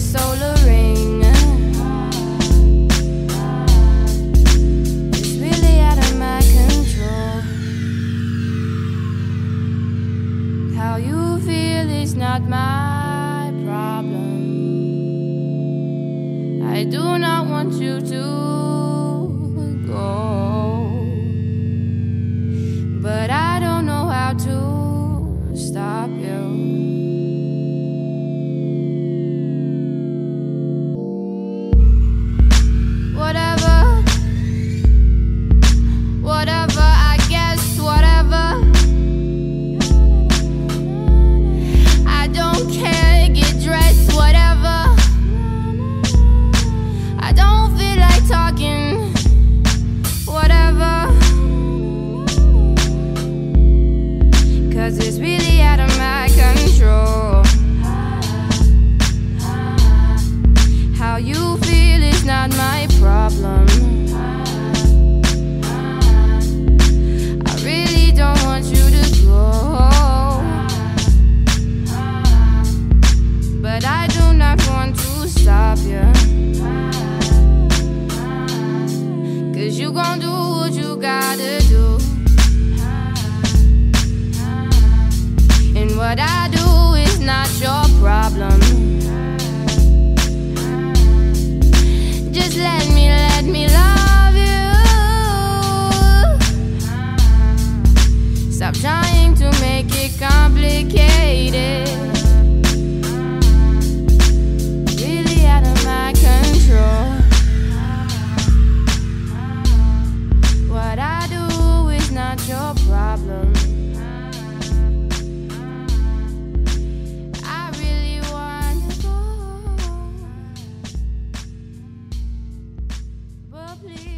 solar ring. It's really out of my control. How you feel is not my problem. I do not want you to. stop you. please.